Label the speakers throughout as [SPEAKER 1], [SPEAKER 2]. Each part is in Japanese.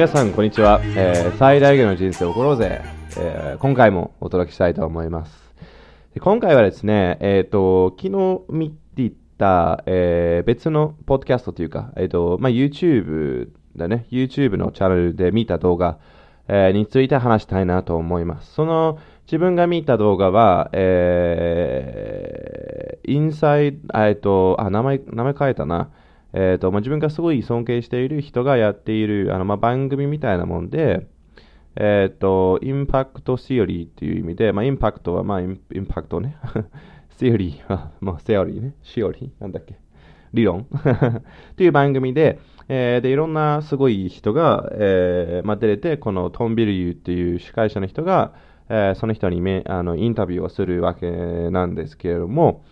[SPEAKER 1] 皆さん、こんにちは。えー最大限の人生を送ろうぜ、えー今回もお届けしたいと思います。今回はですね、えっ、と、昨日見ていた、えー別のポッドキャストというか、えっ、と、まあ、YouTube だね、YouTube のチャンネルで見た動画、えーについて話したいなと思います。その、自分が見た動画は、えー、インサイド、えっ、と、あ、名前、名前変えたな。えっ、と、まあ、自分がすごい尊敬している人がやっている、あの、まあ、番組みたいなもんで、えっ、と、インパクトシオリーっていう意味で、まあ、インパクトは、まあ、インインパクトね。シオリーは、まあ、セオリーね。シオリー？なんだっけ？理論？っていう番組で、えーで、いろんなすごい人が、えーまあ、出れて、このトンビルユーっていう司会者の人が、えーその人にめあのインタビューをするわけなんですけれども、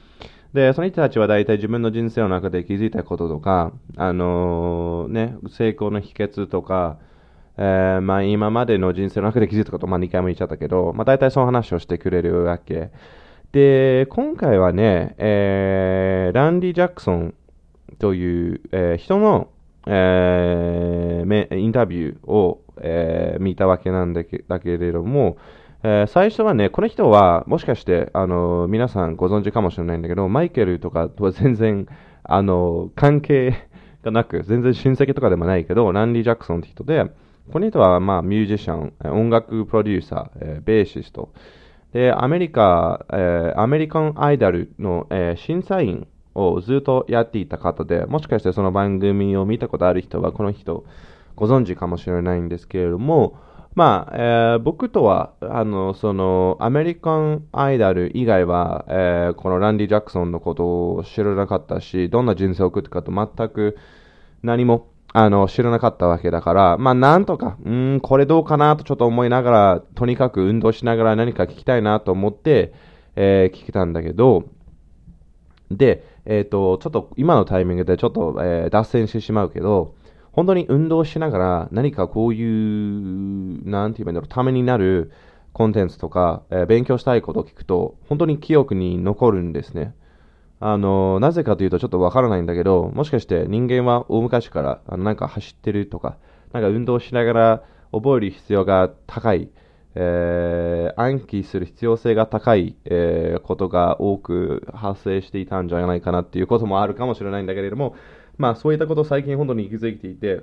[SPEAKER 1] で、その人たちは大体自分の人生の中で気づいたこととか、あのーね、成功の秘訣とか、えーまあ、今までの人生の中で気づいたこと、まあ、2回も言っちゃったけど、まあ、大体その話をしてくれるわけ。で、今回はね、えーランディ・ジャクソンという、えー人の、えーインタビューを、え見たわけなんだけだけれども、えー最初はね、この人はもしかして、あの皆さんご存知かもしれないんだけど、マイケルとかとは全然、あの関係がなく、全然親戚とかでもないけど、ランディ・ジャクソンって人で、この人は、まあ、ミュージシャン、音楽プロデューサー、えーベーシスト。で、アメリカ、えーアメリカンアイドルの、えー審査員をずっとやっていた方で、もしかしてその番組を見たことある人は、この人ご存知かもしれないんですけれども、まあ、えー僕とは、あの、その、アメリカンアイドル以外は、えーこのランディ・ジャクソンのことを知らなかったし、どんな人生を送ってかと全く何もあの知らなかったわけだから、まあなんとか、ん、これどうかなとちょっと思いながら、とにかく運動しながら何か聞きたいなと思って、えー聞けたんだけど、で、えっ、と、ちょっと今のタイミングでちょっと、えー脱線してしまうけど、本当に運動しながら何かこういう、なんて言えばいいんだろう、ためになるコンテンツとか、えー勉強したいことを聞くと、本当に記憶に残るんですね。あの、なぜかというとちょっとわからないんだけど、もしかして人間は大昔からあのなんか走ってるとか、なんか運動しながら覚える必要が高い、えー暗記する必要性が高い、えーことが多く発生していたんじゃないかなっていうこともあるかもしれないんだけれども、まあそういったことを最近本当に気づいていて、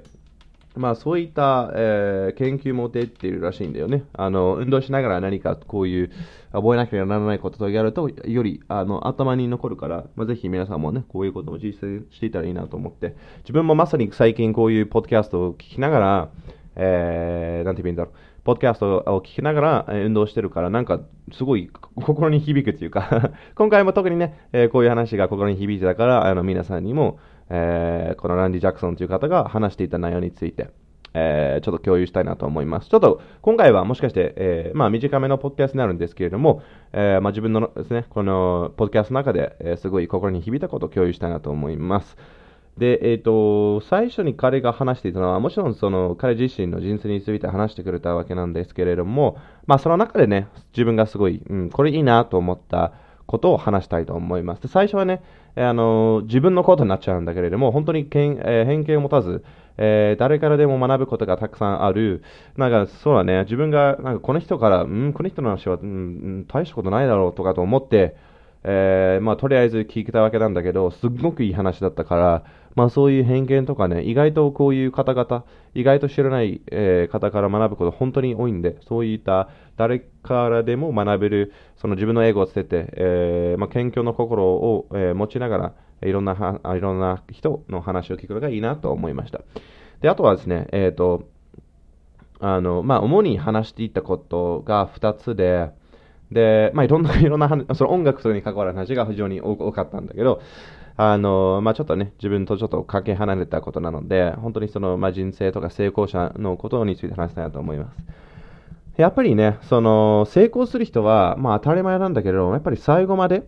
[SPEAKER 1] まあそういった、えー研究も出ているらしいんだよね。あの、運動しながら何かこういう覚えなければならないことをやると、よりあの頭に残るから、まあ、ぜひ皆さんもね、こういうことも実践していたらいいなと思って、自分もまさに最近こういうポッドキャストを聞きながら、えー、なんて言うんだろう、ポッドキャストを聞きながら、運動してるから、なんかすごい心に響くというか、今回も特にね、えこういう話が心に響いてたから、あの皆さんにも、えーこのランディ・ジャクソンという方が話していた内容について、えーちょっと共有したいなと思います。ちょっと今回はもしかして、えーまあ短めのポッドキャストになるんですけれども、えーまあ自分のですね、このポッドキャストの中で、えすごい心に響いたことを共有したいなと思います。で、えっ、と、最初に彼が話していたのは、もちろんその彼自身の人生について話してくれたわけなんですけれども、まあその中でね、自分がすごい、うん、これいいなと思ったことを話したいと思います。で最初はね、あの自分のことになっちゃうんだけれども、本当にけん、えー偏見を持たず、えー誰からでも学ぶことがたくさんある。なんか、そうだね、自分が、なんかこの人から、うん、この人の話は、ん大したことないだろうとかと思って、えーまあ、とりあえず聞いたわけなんだけど、すっごくいい話だったから、まあ、そういう偏見とかね、意外とこういう方々、意外と知らない、えー方から学ぶこと本当に多いんで、そういった誰からでも学べる、その自分の英語を捨てて、えーまあ、謙虚の心を、えー持ちながら、いろんな、いろんな人の話を聞くのがいいなと思いました。で、あとはですね、えっ、と、あの、まあ、主に話していたことが2つで、で、まあ、いろんな、いろんな話、その音楽とに関わる話が非常に多かったんだけど、あの、まあ、ちょっとね、自分とちょっとかけ離れたことなので、本当にその、まあ、人生とか成功者のことについて話したいなと思います。やっぱりね、その、成功する人は、まあ、当たり前なんだけれども、やっぱり最後まで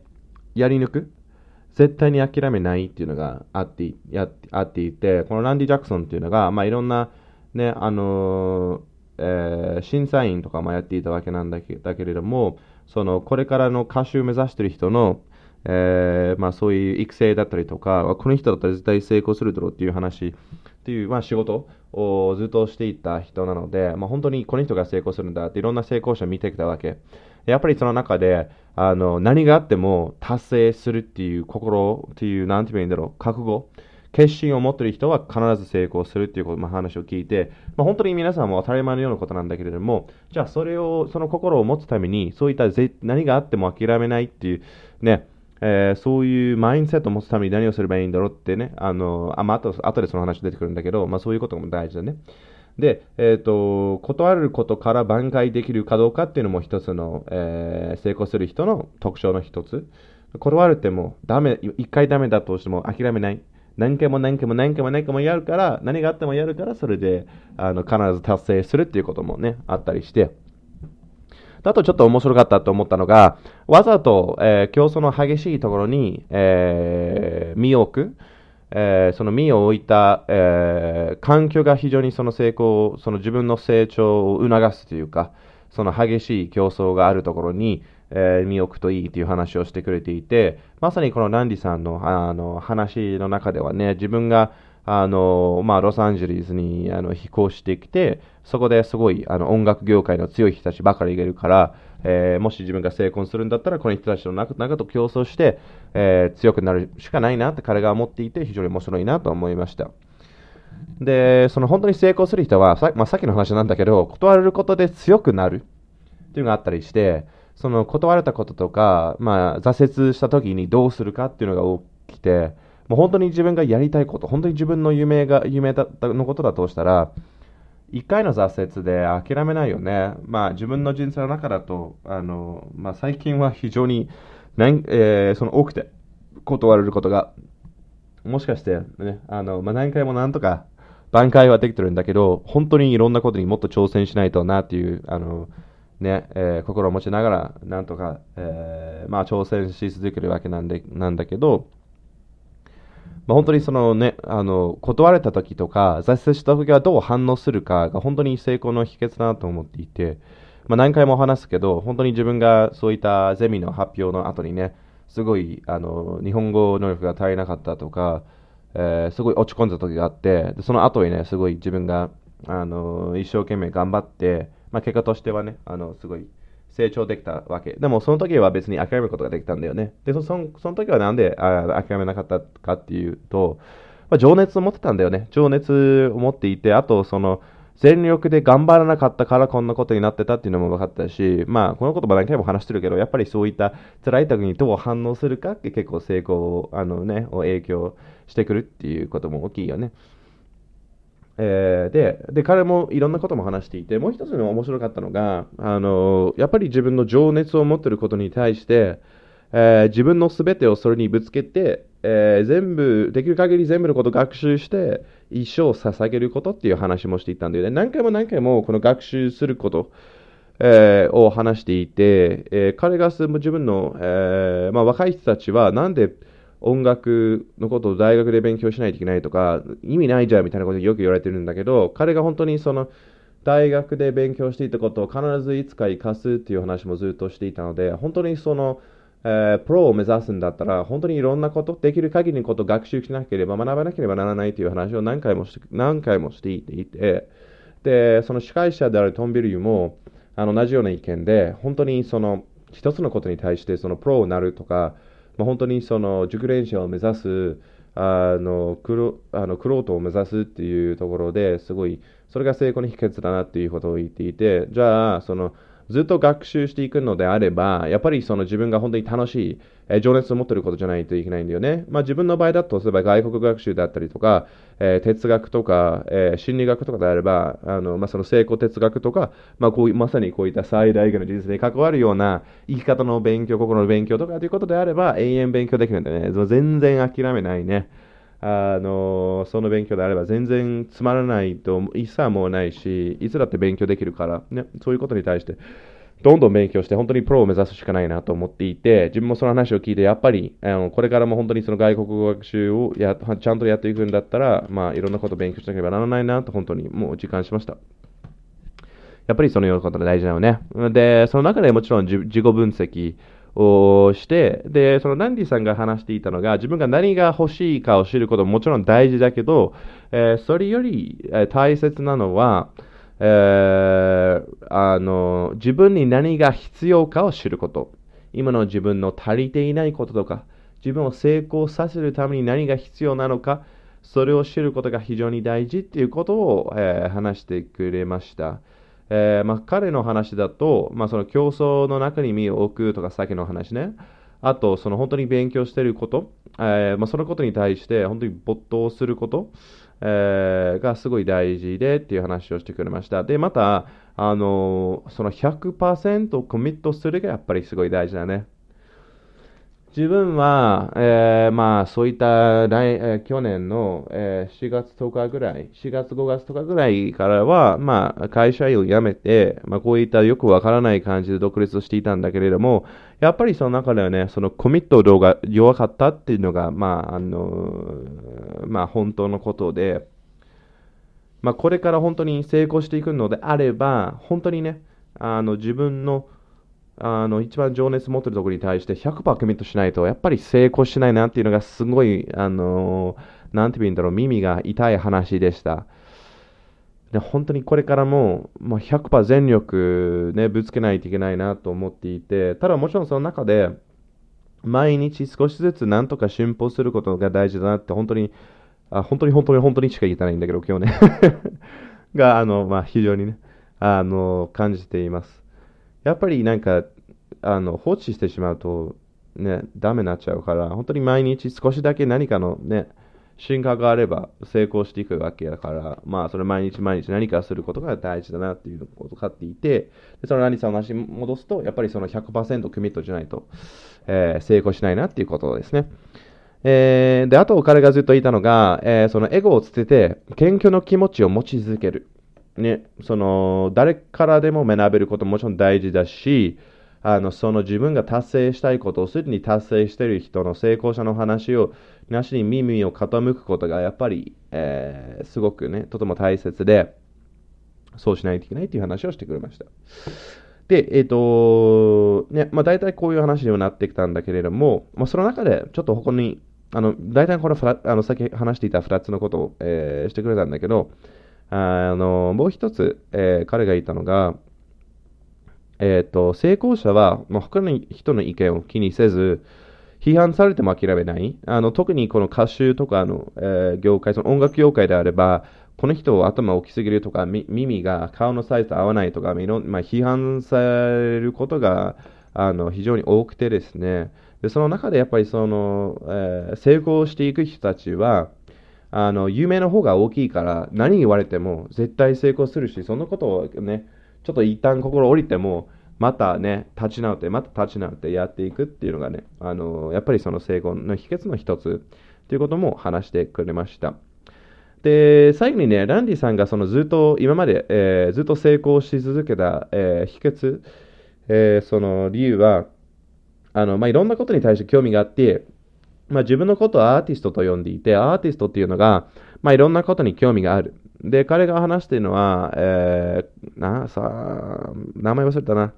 [SPEAKER 1] やり抜く。絶対に諦めないっていうのがあってやあっていて、このランディ・ジャクソンっていうのが、まあ、いろんな、ね、あのえー審査員とかもやっていたわけなんだけだけれども、そのこれからの歌手を目指している人の、えーまあ、そういう育成だったりとか、この人だったら絶対成功するだろうっていう話っていう、まあ、仕事をずっとしていた人なので、まあ、本当にこの人が成功するんだっていろんな成功者を見てきたわけ。やっぱりその中で、あの、何があっても達成するっていう心っていう、なんて言うんだろう、覚悟。決心を持っている人は必ず成功するっていうこと、まあ、話を聞いて、まあ、本当に皆さんも当たり前のようなことなんだけれども、じゃあそれを、その心を持つために、そういったぜ何があっても諦めないっていう、ね、えー、そういうマインドセットを持つために何をすればいいんだろうってね、あの、あ、まあ、あとでその話出てくるんだけど、まあそういうことも大事だね。で、えっ、ー、と、断ることから挽回できるかどうかっていうのも一つの、えー、成功する人の特徴の一つ。断るってもダメ、一回ダメだとしても諦めない。何回も何回も何回も何回もやるから、何があってもやるから、それで、あの、必ず達成するっていうこともね、あったりして。あとちょっと面白かったと思ったのが、わざと、えー、競争の激しいところに、えー、身を置く。えー、その身を置いた、えー、環境が非常にその成功、その自分の成長を促すというか、その激しい競争があるところに、えー、身を置くといいという話をしてくれていて、まさにこのランディさんのあの話の中ではね、自分があの、まあ、ロサンゼルスにあの飛行してきて、そこですごいあの音楽業界の強い人たちばかりいるから、えー、もし自分が成功するんだったら、この人たちの中中と競争して、えー、強くなるしかないなって彼が思っていて、非常に面白いなと思いました。で、その本当に成功する人は、さ,、まあ、さっきの話なんだけど、断ることで強くなるっていうのがあったりして、その断れたこととか、まあ、挫折した時にどうするかっていうのが起きて、もう本当に自分がやりたいこと、本当に自分の夢が、夢だったのことだとしたら、一回の挫折で諦めないよね。まあ自分の人生の中だと、あの、まあ最近は非常に、えー、その多くて断れることが、もしかしてね、あの、まあ何回もなんとか挽回はできてるんだけど、本当にいろんなことにもっと挑戦しないとなっていう、あの、ね、えー、心を持ちながら、なんとか、えー、まあ挑戦し続けるわけなんで、なんだけど、まあ、本当にそのね、あの、断れた時とか、挫折した時はどう反応するかが本当に成功の秘訣だなと思っていて、まあ、何回も話すけど、本当に自分がそういったゼミの発表の後にね、すごい、あの、日本語能力が足りなかったとか、えー、すごい落ち込んだ時があって、でその後にね、すごい自分が、あの、一生懸命頑張って、まあ、結果としてはね、あの、すごい、成長できたわけ。でもその時は別に諦めることができたんだよね。で、そその時はなんであ諦めなかったかっていうと、まあ、情熱を持ってたんだよね。情熱を持っていて、あとその、全力で頑張らなかったからこんなことになってたっていうのも分かったし、まあ、この言葉何回も話してるけど、やっぱりそういった辛い時にどう反応するかって結構成功を、あのね、を影響してくるっていうことも大きいよね。えー、でで、彼もいろんなことも話していて、もう一つの面白かったのが、あのやっぱり自分の情熱を持っていることに対して、えー、自分のすべてをそれにぶつけて、えー、全部、できる限り全部のことを学習して、一生を捧げることっていう話もしていたんで、ね、何回も何回もこの学習すること、えー、を話していて、え彼が自分の、えまあ、若い人たちはなんで、音楽のことを大学で勉強しないといけないとか、意味ないじゃんみたいなことよく言われてるんだけど、彼が本当にその、大学で勉強していたことを必ずいつか生かすっていう話もずっとしていたので、本当にその、えー、プロを目指すんだったら、本当にいろんなこと、できる限りのことを学習しなければ、学ばなければならないという話を何回もし何回もしていて、で、その司会者であるトンビルユも、あの同じような意見で、本当にその、一つのことに対して、そのプロになるとか、まあ、本当にその熟練者を目指す、あの、クロあのクロートを目指すっていうところですごい、それが成功の秘訣だなっていうことを言っていて、じゃあ、その、ずっと学習していくのであれば、やっぱりその自分が本当に楽しい、えー、情熱を持ってることじゃないといけないんだよね。まあ自分の場合だと、例えば外国学習だったりとか、えー、哲学とか、えー、心理学とかであれば、あの、まあその成功哲学とか、まあこういう、まさにこういった最大限の人生に関わるような生き方の勉強、心の勉強とかということであれば、永遠勉強できるんだよね。全然諦めないね。あのその勉強であれば全然つまらないと一切もうないし、いつだって勉強できるから、ね、そういうことに対して、どんどん勉強して、本当にプロを目指すしかないなと思っていて、自分もその話を聞いて、やっぱり、あのこれからも本当にその外国語学習をやちゃんとやっていくんだったら、まあ、いろんなことを勉強しなければならないなと、本当にもう実感しました。やっぱりそのようなことが大事だよね。で、その中でもちろん自己分析をして、で、そのランディさんが話していたのが、自分が何が欲しいかを知ることももちろん大事だけど、えーそれよりえ大切なのは、えーあの、自分に何が必要かを知ること。今の自分の足りていないこととか、自分を成功させるために何が必要なのか、それを知ることが非常に大事っていうことを、えー話してくれました。えーまあ、彼の話だと、まあ、その競争の中に身を置くとか、さっきの話ね。あと、その本当に勉強していること、えーまあ、そのことに対して本当に没頭すること、えーがすごい大事でっていう話をしてくれました。で、また、あのその100%コミットするがやっぱりすごい大事だね。自分は、えーまあ、そういった来、えー去年の、えー4月10日ぐらい、4月5月とかぐらいからは、まあ、会社員を辞めて、まあ、こういったよくわからない感じで独立をしていたんだけれども、やっぱりその中ではね、そのコミット度が弱かったっていうのが、まあ、あのまあ、本当のことで、まあ、これから本当に成功していくのであれば、本当にね、あの自分のあの一番情熱持ってるところに対して100%コミットしないと、やっぱり成功しないなっていうのがすごい、あのなんて言うんだろう、耳が痛い話でした。で本当にこれからも、もう100%全力、ね、ぶつけないといけないなと思っていて、ただもちろんその中で、毎日少しずつなんとか進歩することが大事だなって、本当に、あ本当に本当に本当にしか言ってないんだけど、今日ね。が、あの、まあ、非常にね、あの、感じています。やっぱりなんか、あの、放置してしまうと、ね、ダメになっちゃうから、本当に毎日少しだけ何かのね、進化があれば成功していくわけだから、まあ、それ毎日毎日何かすることが大事だなっていうことを分かっていて、でその何さんの話に戻すと、やっぱりその100%コミットじゃないと、えー成功しないなっていうことですね。えーで、あと彼がずっと言ったのが、えーそのエゴを捨てて、謙虚の気持ちを持ち続ける。ね、その、誰からでも学べることももちろん大事だし、あの、その自分が達成したいことをすでに達成している人の成功者の話を、なしに耳を傾くことがやっぱり、えーすごくね、とても大切で、そうしないといけないっていう話をしてくれました。で、えっ、と、ね、まあ大体こういう話にはなってきたんだけれども、まあその中でちょっとここに、あの、大体これふら、あの、さっき話していた2つのことを、えーしてくれたんだけど、あの、もう一つ、えー彼が言ったのが、えっ、と、成功者は、もう他の人の意見を気にせず、批判されても諦めない。あの特にこの歌手とかの、えー業界、その音楽業界であれば、この人頭大きすぎるとか、耳が顔のサイズと合わないとか、いろんまあ、批判されることがあの非常に多くてですね、でその中でやっぱりその、えー成功していく人たちは、あの夢の方が大きいから、何言われても絶対成功するし、そのことをね、ちょっと一旦心折りても、またね、立ち直って、また立ち直ってやっていくっていうのがね、あのやっぱりその成功の秘訣の一つということも話してくれました。で、最後にね、ランディさんがそのずっと今まで、えーずっと成功し続けた、えー秘訣、えーその理由は、あのまあ、いろんなことに対して興味があって、まあ、自分のことをアーティストと呼んでいて、アーティストっていうのが、まあ、いろんなことに興味がある。で、彼が話しているのは、えーなさ名前忘れたな。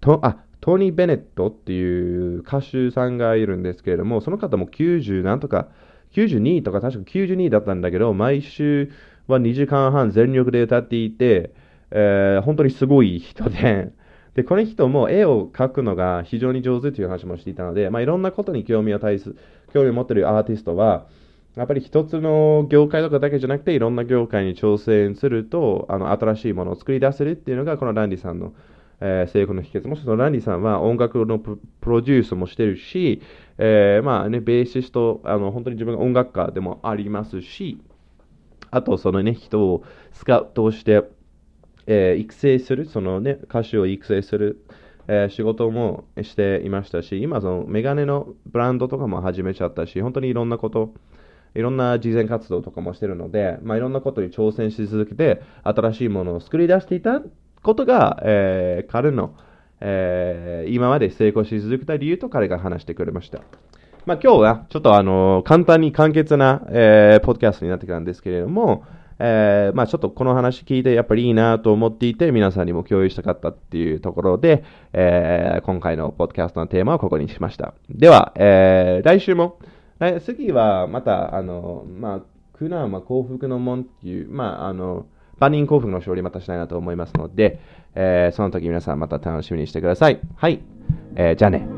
[SPEAKER 1] とあトニー・ベネットっていう歌手さんがいるんですけれども、その方も90なんとか、92とか確か92だったんだけど、毎週は2時間半全力で歌っていて、えー本当にすごい人で、で、この人も絵を描くのが非常に上手という話もしていたので、まあ、いろんなことに興味を対す興味を持っているアーティストは、やっぱり一つの業界とかだけじゃなくて、いろんな業界に挑戦すると、あの新しいものを作り出せるっていうのが、このランディさんの、えー成功の秘訣。もしそのランディさんは音楽のプロデュースもしてるし、えーまあね、ベーシスト、あの本当に自分が音楽家でもありますし、あとそのね、人をスカウトして、えー育成する、そのね、歌手を育成する、えー仕事もしていましたし、今、そのメガネのブランドとかも始めちゃったし、本当にいろんなこと、いろんな慈善活動とかもしてるので、まあ、いろんなことに挑戦し続けて、新しいものを作り出していたことが、えー彼の、えー今まで成功し続けた理由と彼が話してくれました。まあ、今日はちょっとあの簡単に簡潔な、えーポッドキャストになってきたんですけれども、えー、まあちょっとこの話聞いてやっぱりいいなと思っていて、皆さんにも共有したかったっていうところで、えー、今回のポッドキャストのテーマはここにしました。では、えー、来週も、次はまた、あの、まあ、苦難は幸福の門っていう、まあ、あの、万人幸福の勝利またしたいなと思いますので、えー、その時皆さんまた楽しみにしてください。はい。えー、じゃあね。